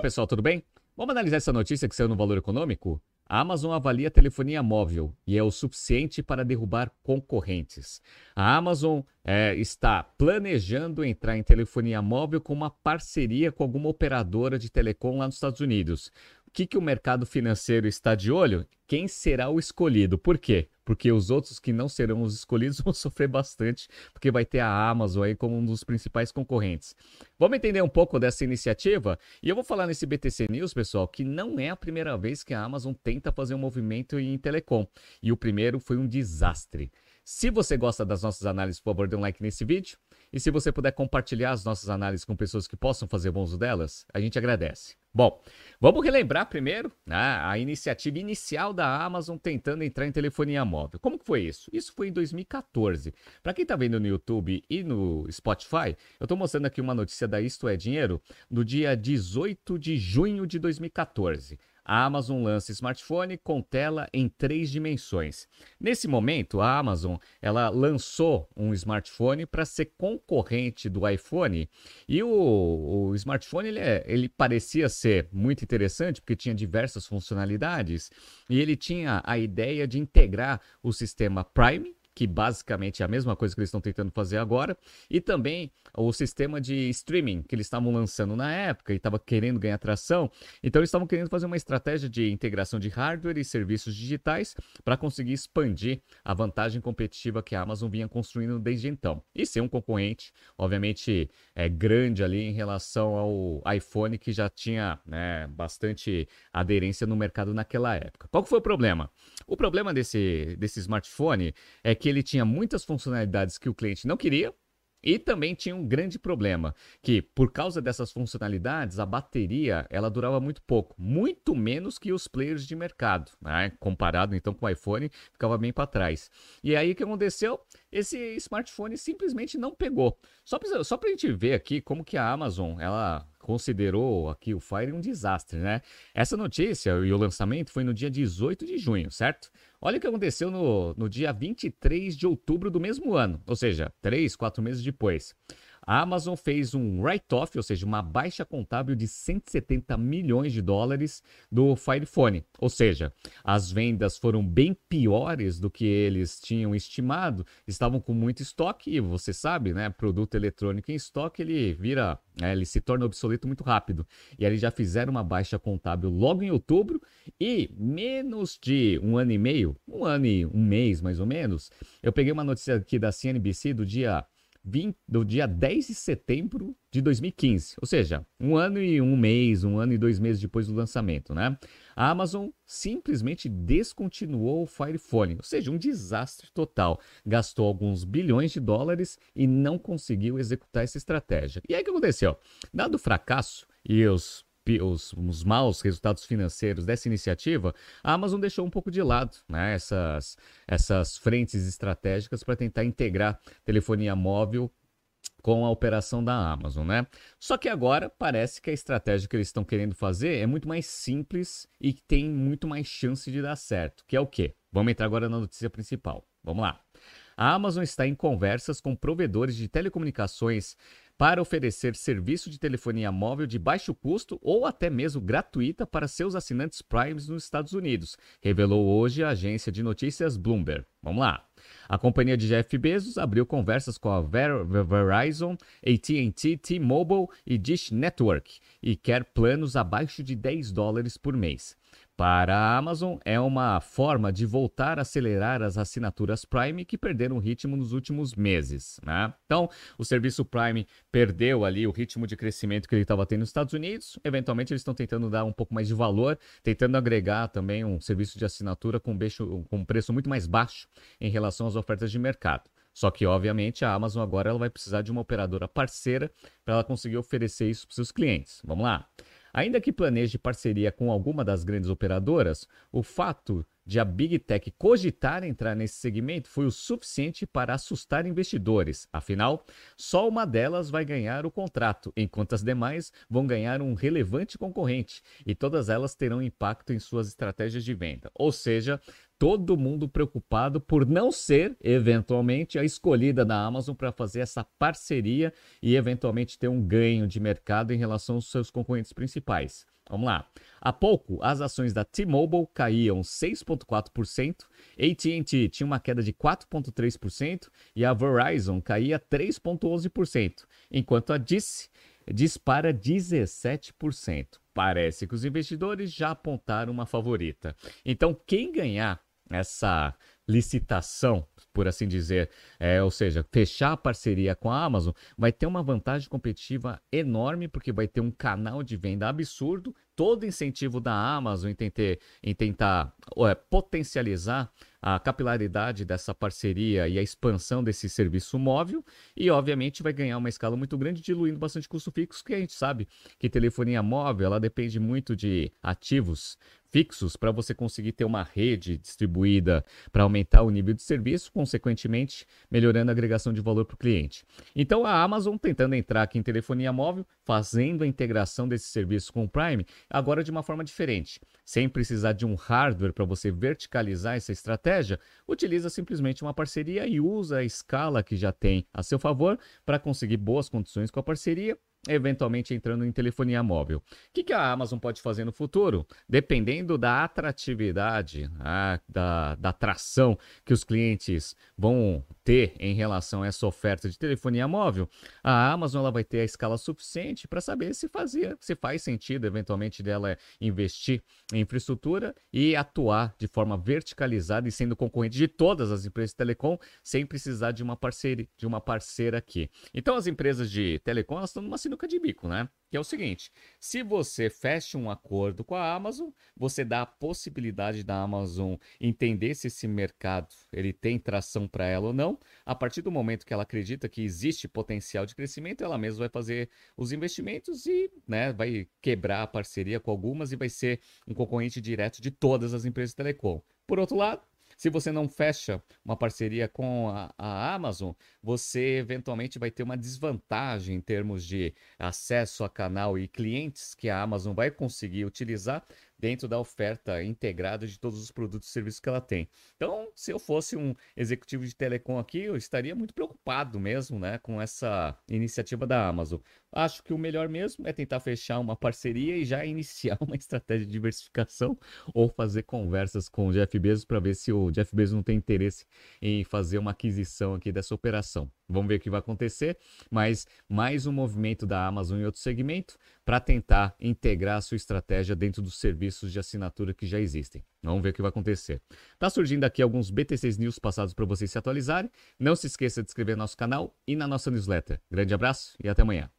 pessoal, tudo bem? Vamos analisar essa notícia que saiu no Valor Econômico? A Amazon avalia telefonia móvel e é o suficiente para derrubar concorrentes. A Amazon é, está planejando entrar em telefonia móvel com uma parceria com alguma operadora de telecom lá nos Estados Unidos. O que, que o mercado financeiro está de olho? Quem será o escolhido? Por quê? Porque os outros que não serão os escolhidos vão sofrer bastante, porque vai ter a Amazon aí como um dos principais concorrentes. Vamos entender um pouco dessa iniciativa? E eu vou falar nesse BTC News, pessoal, que não é a primeira vez que a Amazon tenta fazer um movimento em telecom. E o primeiro foi um desastre. Se você gosta das nossas análises, por favor, dê um like nesse vídeo. E se você puder compartilhar as nossas análises com pessoas que possam fazer bom uso delas, a gente agradece. Bom, vamos relembrar primeiro né, a iniciativa inicial da Amazon tentando entrar em telefonia móvel. Como que foi isso? Isso foi em 2014. Para quem está vendo no YouTube e no Spotify, eu estou mostrando aqui uma notícia da Isto é Dinheiro do dia 18 de junho de 2014 a Amazon lança smartphone com tela em três dimensões. Nesse momento, a Amazon ela lançou um smartphone para ser concorrente do iPhone e o, o smartphone ele, é, ele parecia ser muito interessante porque tinha diversas funcionalidades e ele tinha a ideia de integrar o sistema Prime que basicamente é a mesma coisa que eles estão tentando fazer agora, e também o sistema de streaming que eles estavam lançando na época e estava querendo ganhar tração. Então eles estavam querendo fazer uma estratégia de integração de hardware e serviços digitais para conseguir expandir a vantagem competitiva que a Amazon vinha construindo desde então. E ser um concorrente, obviamente, é grande ali em relação ao iPhone que já tinha né, bastante aderência no mercado naquela época. Qual foi o problema? O problema desse, desse smartphone é que ele tinha muitas funcionalidades que o cliente não queria, e também tinha um grande problema, que por causa dessas funcionalidades, a bateria ela durava muito pouco, muito menos que os players de mercado, né? comparado então com o iPhone, ficava bem para trás. E aí o que aconteceu? Esse smartphone simplesmente não pegou. Só para só a gente ver aqui como que a Amazon ela considerou aqui o Fire um desastre, né? Essa notícia e o lançamento foi no dia 18 de junho, certo? Olha o que aconteceu no, no dia 23 de outubro do mesmo ano, ou seja, três, quatro meses depois. A Amazon fez um write-off, ou seja, uma baixa contábil de 170 milhões de dólares do Fire Phone. Ou seja, as vendas foram bem piores do que eles tinham estimado, estavam com muito estoque e você sabe, né, produto eletrônico em estoque ele vira, né, ele se torna obsoleto muito rápido. E eles já fizeram uma baixa contábil logo em outubro e menos de um ano e meio, um ano e um mês mais ou menos, eu peguei uma notícia aqui da CNBC do dia 20, do dia 10 de setembro de 2015, ou seja, um ano e um mês, um ano e dois meses depois do lançamento, né? A Amazon simplesmente descontinuou o Fire Phone, ou seja, um desastre total. Gastou alguns bilhões de dólares e não conseguiu executar essa estratégia. E aí o que aconteceu? Dado o fracasso e os os, os, maus resultados financeiros dessa iniciativa, a Amazon deixou um pouco de lado né, essas, essas frentes estratégicas para tentar integrar telefonia móvel com a operação da Amazon, né? Só que agora parece que a estratégia que eles estão querendo fazer é muito mais simples e tem muito mais chance de dar certo, que é o quê? Vamos entrar agora na notícia principal. Vamos lá. A Amazon está em conversas com provedores de telecomunicações para oferecer serviço de telefonia móvel de baixo custo ou até mesmo gratuita para seus assinantes Primes nos Estados Unidos, revelou hoje a agência de notícias Bloomberg. Vamos lá. A companhia de Jeff Bezos abriu conversas com a Ver Verizon, AT&T, T-Mobile e Dish Network e quer planos abaixo de 10 dólares por mês. Para a Amazon, é uma forma de voltar a acelerar as assinaturas Prime que perderam ritmo nos últimos meses. Né? Então, o serviço Prime perdeu ali o ritmo de crescimento que ele estava tendo nos Estados Unidos. Eventualmente, eles estão tentando dar um pouco mais de valor, tentando agregar também um serviço de assinatura com, um preço muito mais baixo em relação às ofertas de mercado. Só que, obviamente, a Amazon agora ela vai precisar de uma operadora parceira para ela conseguir oferecer isso para seus clientes. Vamos lá. Ainda que planeje parceria com alguma das grandes operadoras, o fato de a Big Tech cogitar entrar nesse segmento foi o suficiente para assustar investidores. Afinal, só uma delas vai ganhar o contrato, enquanto as demais vão ganhar um relevante concorrente, e todas elas terão impacto em suas estratégias de venda. Ou seja, todo mundo preocupado por não ser, eventualmente, a escolhida da Amazon para fazer essa parceria e, eventualmente, ter um ganho de mercado em relação aos seus concorrentes principais. Vamos lá. Há pouco, as ações da T-Mobile caíam 6,4%, AT&T tinha uma queda de 4,3% e a Verizon caía 3,11%, enquanto a Dice dispara 17%. Parece que os investidores já apontaram uma favorita. Então, quem ganhar essa licitação, por assim dizer, é, ou seja, fechar a parceria com a Amazon, vai ter uma vantagem competitiva enorme, porque vai ter um canal de venda absurdo, todo incentivo da Amazon em, em tentar é, potencializar a capilaridade dessa parceria e a expansão desse serviço móvel, e obviamente vai ganhar uma escala muito grande, diluindo bastante custo fixo, que a gente sabe que telefonia móvel ela depende muito de ativos fixos para você conseguir ter uma rede distribuída para aumentar o nível de serviço, consequentemente melhorando a agregação de valor para o cliente. Então a Amazon tentando entrar aqui em telefonia móvel, fazendo a integração desse serviço com o Prime, agora de uma forma diferente. Sem precisar de um hardware para você verticalizar essa estratégia, utiliza simplesmente uma parceria e usa a escala que já tem a seu favor para conseguir boas condições com a parceria eventualmente entrando em telefonia móvel. O que, que a Amazon pode fazer no futuro? Dependendo da atratividade, ah, da, da atração que os clientes vão ter em relação a essa oferta de telefonia móvel, a Amazon ela vai ter a escala suficiente para saber se fazia, se faz sentido eventualmente dela investir em infraestrutura e atuar de forma verticalizada e sendo concorrente de todas as empresas de telecom sem precisar de uma parceria, de uma parceira aqui. Então as empresas de telecom estão numa sinuca de bico, né? Que é o seguinte: se você fecha um acordo com a Amazon, você dá a possibilidade da Amazon entender se esse mercado ele tem tração para ela ou não. A partir do momento que ela acredita que existe potencial de crescimento, ela mesma vai fazer os investimentos e né, vai quebrar a parceria com algumas e vai ser um concorrente direto de todas as empresas de telecom. Por outro lado, se você não fecha uma parceria com a, a, Amazon, você eventualmente vai ter uma desvantagem em termos de acesso a canal e clientes que a Amazon vai conseguir utilizar dentro da oferta integrada de todos os produtos e serviços que ela tem. Então, se eu fosse um executivo de telecom aqui, eu estaria muito preocupado mesmo, né, com essa iniciativa da Amazon. Acho que o melhor mesmo é tentar fechar uma parceria e já iniciar uma estratégia de diversificação ou fazer conversas com o Jeff Bezos para ver se o Jeff Bezos não tem interesse em fazer uma aquisição aqui dessa operação. Vamos ver o que vai acontecer, mas mais um movimento da Amazon em outro segmento para tentar integrar a sua estratégia dentro dos serviços de assinatura que já existem. Vamos ver o que vai acontecer. Tá surgindo aqui alguns BTCs News passados para vocês se atualizarem. Não se esqueça de inscrever no nosso canal e na nossa newsletter. Grande abraço e até amanhã.